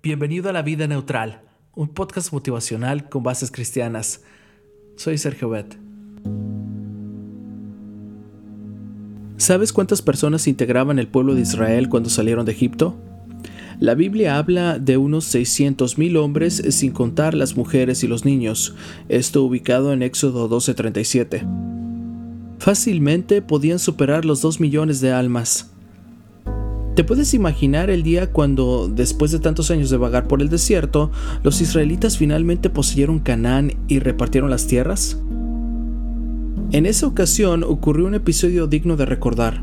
Bienvenido a La Vida Neutral, un podcast motivacional con bases cristianas. Soy Sergio Bet. ¿Sabes cuántas personas integraban el pueblo de Israel cuando salieron de Egipto? La Biblia habla de unos 600.000 hombres sin contar las mujeres y los niños, esto ubicado en Éxodo 12:37. Fácilmente podían superar los 2 millones de almas. ¿Te puedes imaginar el día cuando, después de tantos años de vagar por el desierto, los israelitas finalmente poseyeron Canaán y repartieron las tierras? En esa ocasión ocurrió un episodio digno de recordar.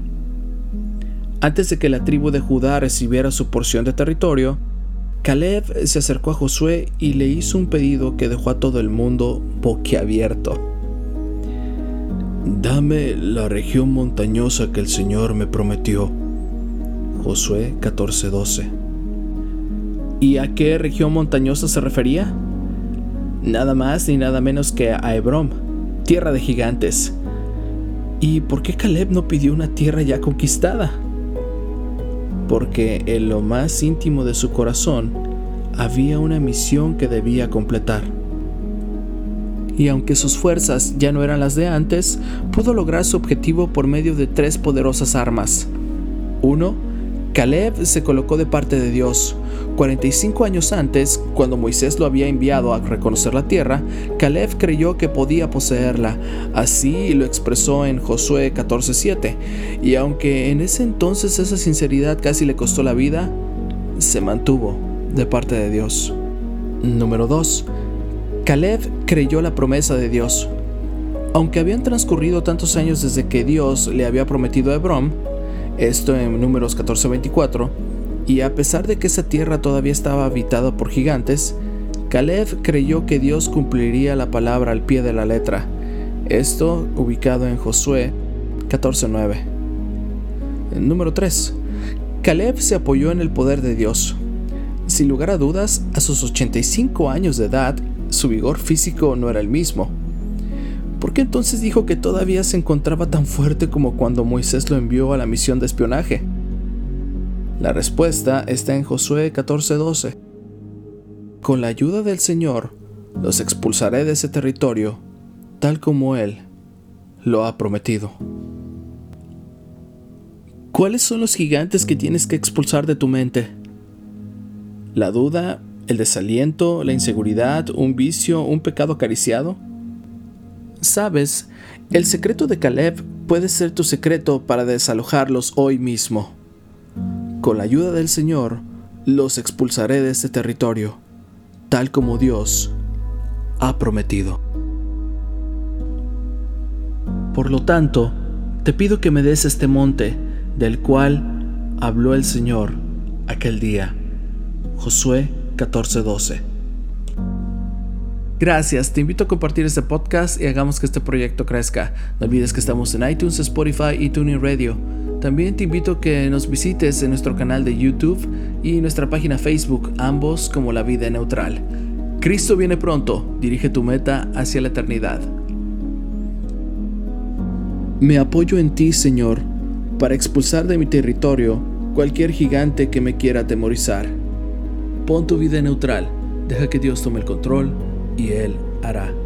Antes de que la tribu de Judá recibiera su porción de territorio, Caleb se acercó a Josué y le hizo un pedido que dejó a todo el mundo boquiabierto. Dame la región montañosa que el Señor me prometió Josué 14:12. ¿Y a qué región montañosa se refería? Nada más ni nada menos que a Hebrón, tierra de gigantes. ¿Y por qué Caleb no pidió una tierra ya conquistada? Porque en lo más íntimo de su corazón había una misión que debía completar. Y aunque sus fuerzas ya no eran las de antes, pudo lograr su objetivo por medio de tres poderosas armas. Uno, Caleb se colocó de parte de Dios. 45 años antes, cuando Moisés lo había enviado a reconocer la tierra, Caleb creyó que podía poseerla. Así lo expresó en Josué 14:7. Y aunque en ese entonces esa sinceridad casi le costó la vida, se mantuvo de parte de Dios. Número 2. Caleb creyó la promesa de Dios. Aunque habían transcurrido tantos años desde que Dios le había prometido a Hebrón, esto en números 14:24, y a pesar de que esa tierra todavía estaba habitada por gigantes, Caleb creyó que Dios cumpliría la palabra al pie de la letra. Esto ubicado en Josué 14:9. Número 3. Caleb se apoyó en el poder de Dios. Sin lugar a dudas, a sus 85 años de edad, su vigor físico no era el mismo. ¿Por qué entonces dijo que todavía se encontraba tan fuerte como cuando Moisés lo envió a la misión de espionaje? La respuesta está en Josué 14:12. Con la ayuda del Señor, los expulsaré de ese territorio, tal como Él lo ha prometido. ¿Cuáles son los gigantes que tienes que expulsar de tu mente? ¿La duda, el desaliento, la inseguridad, un vicio, un pecado acariciado? Sabes, el secreto de Caleb puede ser tu secreto para desalojarlos hoy mismo. Con la ayuda del Señor, los expulsaré de este territorio, tal como Dios ha prometido. Por lo tanto, te pido que me des este monte del cual habló el Señor aquel día. Josué 14:12 Gracias, te invito a compartir este podcast y hagamos que este proyecto crezca. No olvides que estamos en iTunes, Spotify y TuneIn Radio. También te invito a que nos visites en nuestro canal de YouTube y nuestra página Facebook, ambos como La Vida Neutral. Cristo viene pronto, dirige tu meta hacia la eternidad. Me apoyo en ti, Señor, para expulsar de mi territorio cualquier gigante que me quiera atemorizar. Pon tu vida neutral, deja que Dios tome el control y Él hará